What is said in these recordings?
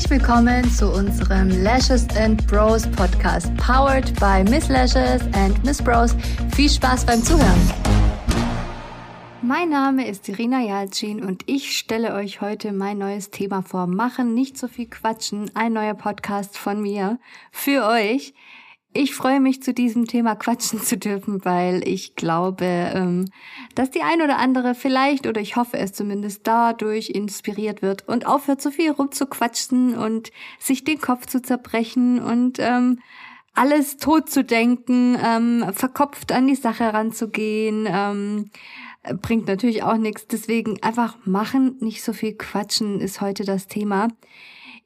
Herzlich willkommen zu unserem Lashes and Bros Podcast, powered by Miss Lashes and Miss Bros. Viel Spaß beim Zuhören. Mein Name ist Irina Jalcin und ich stelle euch heute mein neues Thema vor. Machen, nicht so viel quatschen, ein neuer Podcast von mir für euch. Ich freue mich, zu diesem Thema quatschen zu dürfen, weil ich glaube, ähm, dass die ein oder andere vielleicht, oder ich hoffe es zumindest, dadurch inspiriert wird und aufhört, so viel rumzuquatschen und sich den Kopf zu zerbrechen und ähm, alles tot zu denken, ähm, verkopft an die Sache ranzugehen, bringt natürlich auch nichts. Deswegen einfach machen, nicht so viel quatschen ist heute das Thema.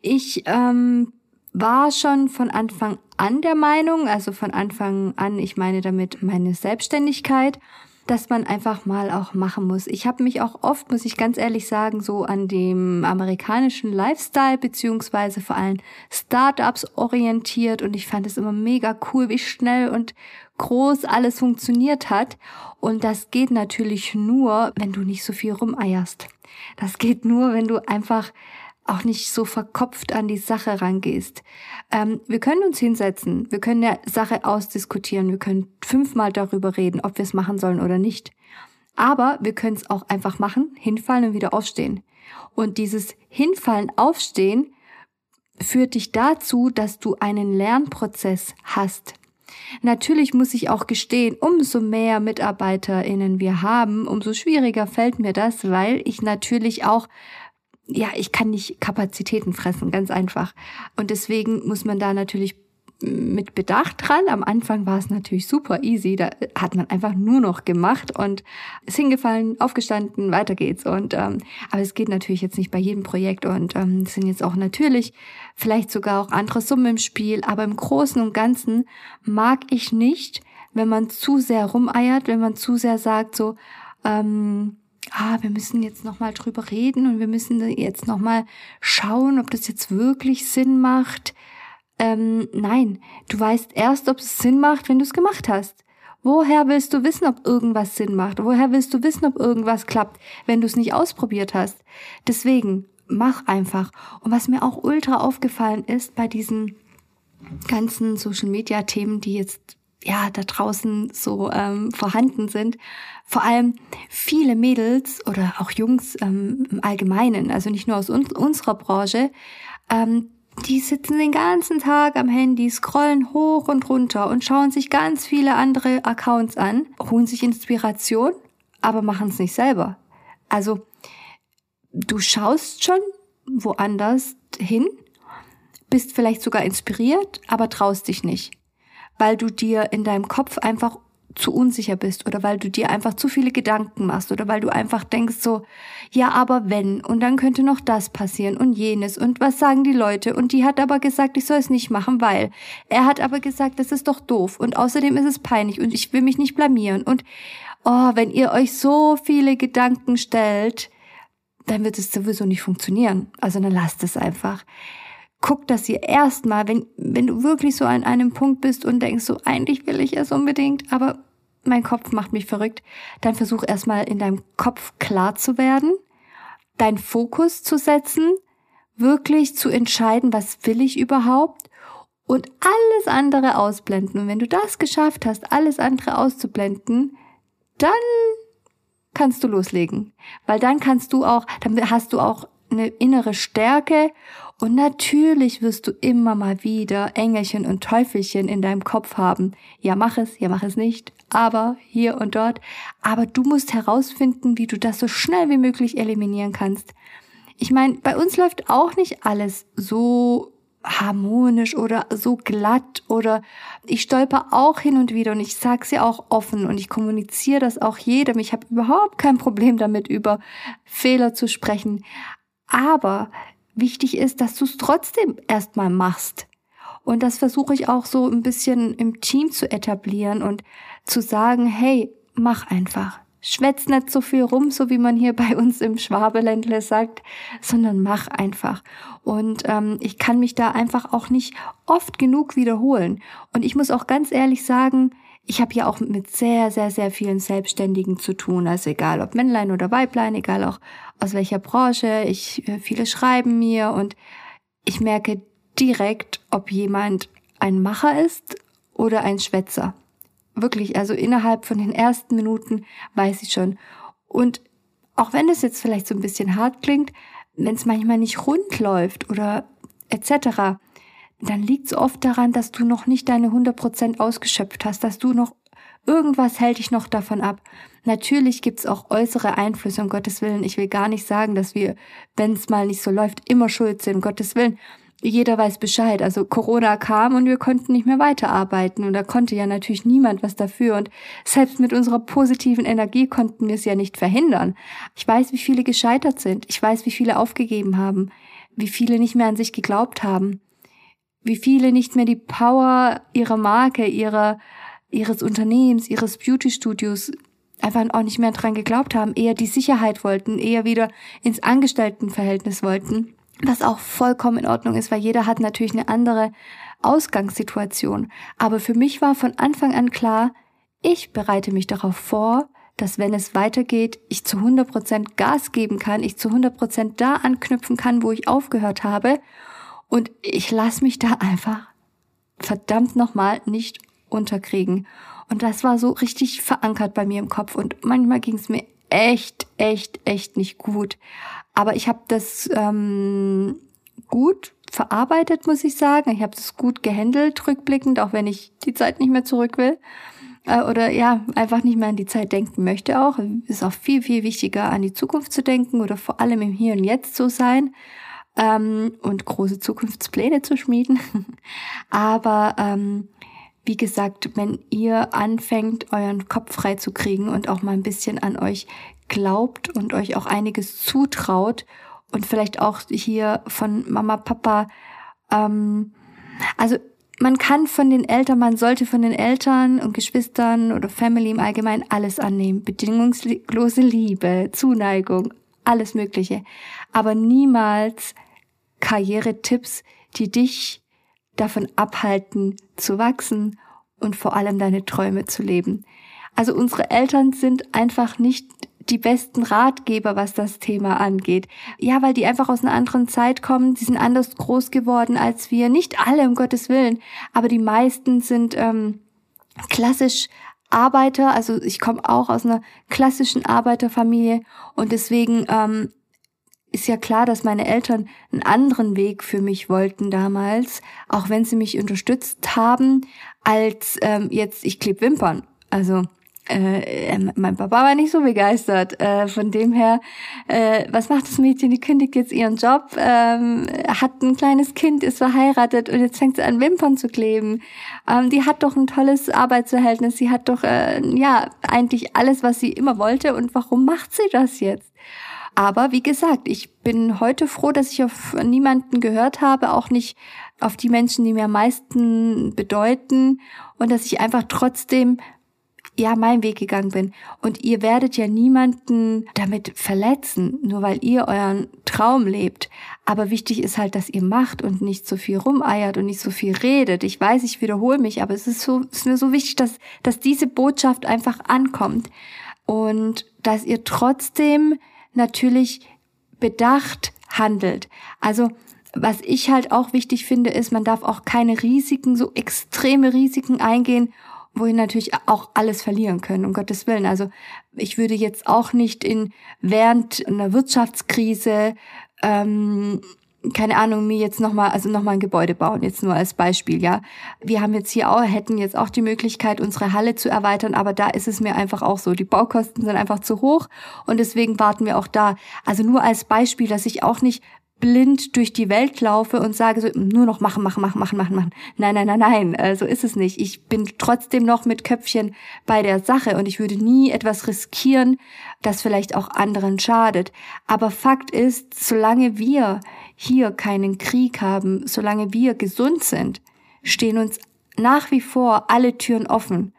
Ich ähm, war schon von Anfang an der Meinung, also von Anfang an, ich meine damit meine Selbstständigkeit, dass man einfach mal auch machen muss. Ich habe mich auch oft, muss ich ganz ehrlich sagen, so an dem amerikanischen Lifestyle beziehungsweise vor allem Startups orientiert und ich fand es immer mega cool, wie schnell und groß alles funktioniert hat. Und das geht natürlich nur, wenn du nicht so viel rumeierst. Das geht nur, wenn du einfach auch nicht so verkopft an die Sache rangehst. Ähm, wir können uns hinsetzen, wir können der Sache ausdiskutieren, wir können fünfmal darüber reden, ob wir es machen sollen oder nicht. Aber wir können es auch einfach machen, hinfallen und wieder aufstehen. Und dieses Hinfallen, Aufstehen führt dich dazu, dass du einen Lernprozess hast. Natürlich muss ich auch gestehen, umso mehr MitarbeiterInnen wir haben, umso schwieriger fällt mir das, weil ich natürlich auch ja, ich kann nicht Kapazitäten fressen, ganz einfach. Und deswegen muss man da natürlich mit Bedacht dran. Am Anfang war es natürlich super easy. Da hat man einfach nur noch gemacht und ist hingefallen, aufgestanden, weiter geht's. Und ähm, aber es geht natürlich jetzt nicht bei jedem Projekt und ähm, es sind jetzt auch natürlich vielleicht sogar auch andere Summen im Spiel. Aber im Großen und Ganzen mag ich nicht, wenn man zu sehr rumeiert, wenn man zu sehr sagt so, ähm, ah, wir müssen jetzt nochmal drüber reden und wir müssen jetzt nochmal schauen, ob das jetzt wirklich Sinn macht. Ähm, nein, du weißt erst, ob es Sinn macht, wenn du es gemacht hast. Woher willst du wissen, ob irgendwas Sinn macht? Woher willst du wissen, ob irgendwas klappt, wenn du es nicht ausprobiert hast? Deswegen, mach einfach. Und was mir auch ultra aufgefallen ist bei diesen ganzen Social-Media-Themen, die jetzt ja da draußen so ähm, vorhanden sind. Vor allem viele Mädels oder auch Jungs ähm, im Allgemeinen, also nicht nur aus uns, unserer Branche, ähm, die sitzen den ganzen Tag am Handy, scrollen hoch und runter und schauen sich ganz viele andere Accounts an, holen sich Inspiration, aber machen es nicht selber. Also du schaust schon woanders hin, bist vielleicht sogar inspiriert, aber traust dich nicht weil du dir in deinem Kopf einfach zu unsicher bist oder weil du dir einfach zu viele Gedanken machst oder weil du einfach denkst so, ja, aber wenn und dann könnte noch das passieren und jenes und was sagen die Leute? Und die hat aber gesagt, ich soll es nicht machen, weil. Er hat aber gesagt, das ist doch doof und außerdem ist es peinlich und ich will mich nicht blamieren und oh, wenn ihr euch so viele Gedanken stellt, dann wird es sowieso nicht funktionieren. Also dann lasst es einfach guck, dass ihr erstmal, wenn, wenn du wirklich so an einem Punkt bist und denkst, so eigentlich will ich es unbedingt, aber mein Kopf macht mich verrückt, dann versuch erstmal in deinem Kopf klar zu werden, deinen Fokus zu setzen, wirklich zu entscheiden, was will ich überhaupt und alles andere ausblenden. Und wenn du das geschafft hast, alles andere auszublenden, dann kannst du loslegen. Weil dann kannst du auch, dann hast du auch eine innere Stärke und natürlich wirst du immer mal wieder Engelchen und Teufelchen in deinem Kopf haben. Ja, mach es, ja, mach es nicht, aber hier und dort. Aber du musst herausfinden, wie du das so schnell wie möglich eliminieren kannst. Ich meine, bei uns läuft auch nicht alles so harmonisch oder so glatt oder ich stolper auch hin und wieder und ich sag's ja auch offen und ich kommuniziere das auch jedem. Ich habe überhaupt kein Problem damit, über Fehler zu sprechen. Aber wichtig ist, dass du es trotzdem erstmal machst. Und das versuche ich auch so ein bisschen im Team zu etablieren und zu sagen, hey, mach einfach. Schwätz nicht so viel rum, so wie man hier bei uns im Schwabeländle sagt, sondern mach einfach. Und ähm, ich kann mich da einfach auch nicht oft genug wiederholen. Und ich muss auch ganz ehrlich sagen, ich habe ja auch mit sehr, sehr, sehr vielen Selbstständigen zu tun. Also egal ob Männlein oder Weiblein, egal auch aus welcher Branche. Ich, äh, viele schreiben mir und ich merke direkt, ob jemand ein Macher ist oder ein Schwätzer. Wirklich, also innerhalb von den ersten Minuten weiß ich schon. Und auch wenn es jetzt vielleicht so ein bisschen hart klingt, wenn es manchmal nicht rund läuft oder etc., dann liegt es oft daran, dass du noch nicht deine 100% ausgeschöpft hast, dass du noch irgendwas hält dich noch davon ab. Natürlich gibt's auch äußere Einflüsse, um Gottes Willen. Ich will gar nicht sagen, dass wir, wenn es mal nicht so läuft, immer schuld sind, um Gottes Willen jeder weiß Bescheid. Also Corona kam und wir konnten nicht mehr weiterarbeiten und da konnte ja natürlich niemand was dafür und selbst mit unserer positiven Energie konnten wir es ja nicht verhindern. Ich weiß, wie viele gescheitert sind. Ich weiß, wie viele aufgegeben haben, wie viele nicht mehr an sich geglaubt haben, wie viele nicht mehr die Power ihrer Marke, ihrer, ihres Unternehmens, ihres Beauty-Studios einfach auch nicht mehr dran geglaubt haben, eher die Sicherheit wollten, eher wieder ins Angestelltenverhältnis wollten was auch vollkommen in Ordnung ist, weil jeder hat natürlich eine andere Ausgangssituation. Aber für mich war von Anfang an klar, ich bereite mich darauf vor, dass wenn es weitergeht, ich zu 100% Gas geben kann, ich zu 100% da anknüpfen kann, wo ich aufgehört habe. Und ich lasse mich da einfach verdammt nochmal nicht unterkriegen. Und das war so richtig verankert bei mir im Kopf. Und manchmal ging es mir echt, echt, echt nicht gut. Aber ich habe das ähm, gut verarbeitet, muss ich sagen. Ich habe das gut gehandelt, rückblickend, auch wenn ich die Zeit nicht mehr zurück will. Äh, oder ja, einfach nicht mehr an die Zeit denken möchte auch. Ist auch viel, viel wichtiger, an die Zukunft zu denken oder vor allem im Hier und Jetzt zu sein ähm, und große Zukunftspläne zu schmieden. Aber ähm, wie gesagt, wenn ihr anfängt, euren Kopf frei zu kriegen und auch mal ein bisschen an euch glaubt und euch auch einiges zutraut und vielleicht auch hier von Mama, Papa, ähm, also man kann von den Eltern, man sollte von den Eltern und Geschwistern oder Family im Allgemeinen alles annehmen. Bedingungslose Liebe, Zuneigung, alles Mögliche. Aber niemals Karrieretipps, die dich davon abhalten zu wachsen und vor allem deine Träume zu leben. Also unsere Eltern sind einfach nicht die besten Ratgeber, was das Thema angeht. Ja, weil die einfach aus einer anderen Zeit kommen, die sind anders groß geworden als wir. Nicht alle, um Gottes Willen, aber die meisten sind ähm, klassisch Arbeiter, also ich komme auch aus einer klassischen Arbeiterfamilie und deswegen ähm, ist ja klar, dass meine Eltern einen anderen Weg für mich wollten damals, auch wenn sie mich unterstützt haben, als ähm, jetzt ich kleb Wimpern. Also äh, äh, mein Papa war nicht so begeistert. Äh, von dem her, äh, was macht das Mädchen? Die kündigt jetzt ihren Job, ähm, hat ein kleines Kind, ist verheiratet und jetzt fängt sie an Wimpern zu kleben. Ähm, die hat doch ein tolles Arbeitsverhältnis. Sie hat doch äh, ja eigentlich alles, was sie immer wollte. Und warum macht sie das jetzt? Aber wie gesagt, ich bin heute froh, dass ich auf niemanden gehört habe, auch nicht auf die Menschen, die mir am meisten bedeuten und dass ich einfach trotzdem ja meinen Weg gegangen bin. Und ihr werdet ja niemanden damit verletzen, nur weil ihr euren Traum lebt. Aber wichtig ist halt, dass ihr macht und nicht so viel rumeiert und nicht so viel redet. Ich weiß, ich wiederhole mich, aber es ist so, ist mir so wichtig, dass, dass diese Botschaft einfach ankommt. Und dass ihr trotzdem natürlich bedacht handelt. Also, was ich halt auch wichtig finde, ist, man darf auch keine Risiken, so extreme Risiken eingehen wohin natürlich auch alles verlieren können, um Gottes Willen. Also ich würde jetzt auch nicht in während einer Wirtschaftskrise ähm, keine Ahnung, mir jetzt nochmal, also nochmal ein Gebäude bauen, jetzt nur als Beispiel, ja. Wir haben jetzt hier auch, hätten jetzt auch die Möglichkeit, unsere Halle zu erweitern, aber da ist es mir einfach auch so. Die Baukosten sind einfach zu hoch und deswegen warten wir auch da. Also nur als Beispiel, dass ich auch nicht blind durch die Welt laufe und sage so, nur noch machen, machen, machen, machen, machen. Nein, nein, nein, nein, äh, so ist es nicht. Ich bin trotzdem noch mit Köpfchen bei der Sache und ich würde nie etwas riskieren, das vielleicht auch anderen schadet. Aber Fakt ist, solange wir hier keinen Krieg haben, solange wir gesund sind, stehen uns nach wie vor alle Türen offen.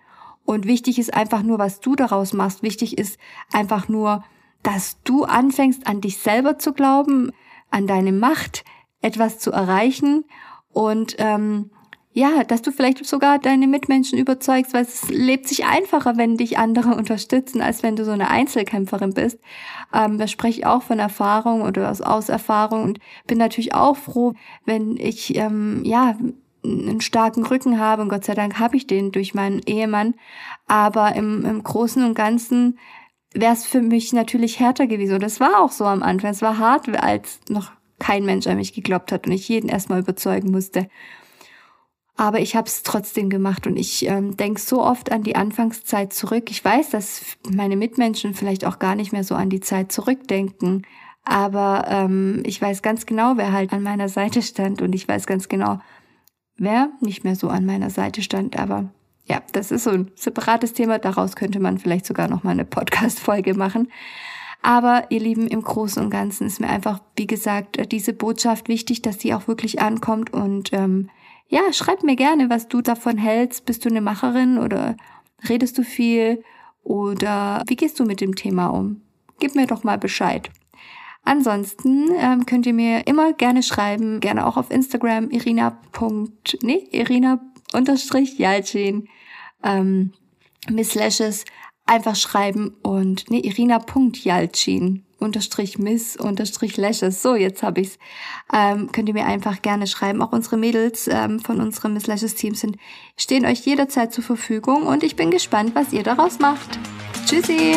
Und wichtig ist einfach nur, was du daraus machst. Wichtig ist einfach nur, dass du anfängst, an dich selber zu glauben, an deine Macht, etwas zu erreichen und ähm, ja, dass du vielleicht sogar deine Mitmenschen überzeugst, weil es lebt sich einfacher, wenn dich andere unterstützen, als wenn du so eine Einzelkämpferin bist. Ähm, da spreche ich auch von Erfahrung oder aus, aus Erfahrung und bin natürlich auch froh, wenn ich ähm, ja einen starken Rücken habe und Gott sei Dank habe ich den durch meinen Ehemann. Aber im, im Großen und Ganzen wäre es für mich natürlich härter gewesen. Und das war auch so am Anfang. Es war hart, als noch kein Mensch an mich geglaubt hat und ich jeden erstmal überzeugen musste. Aber ich habe es trotzdem gemacht und ich ähm, denke so oft an die Anfangszeit zurück. Ich weiß, dass meine Mitmenschen vielleicht auch gar nicht mehr so an die Zeit zurückdenken. Aber ähm, ich weiß ganz genau, wer halt an meiner Seite stand und ich weiß ganz genau, wer nicht mehr so an meiner Seite stand. Aber ja, das ist so ein separates Thema. Daraus könnte man vielleicht sogar noch mal eine Podcast-Folge machen. Aber ihr Lieben, im Großen und Ganzen ist mir einfach, wie gesagt, diese Botschaft wichtig, dass die auch wirklich ankommt und ähm, ja, schreib mir gerne, was du davon hältst. Bist du eine Macherin oder redest du viel? Oder wie gehst du mit dem Thema um? Gib mir doch mal Bescheid. Ansonsten ähm, könnt ihr mir immer gerne schreiben, gerne auch auf Instagram irina. Nee, irina unterstrich Jalcin, ähm, Miss Lashes einfach schreiben und nee, irina.jalcin unterstrich miss unterstrich lashes. So, jetzt habe ich's. Ähm, könnt ihr mir einfach gerne schreiben. Auch unsere Mädels ähm, von unserem Miss Lashes Team sind, stehen euch jederzeit zur Verfügung und ich bin gespannt, was ihr daraus macht. Tschüssi!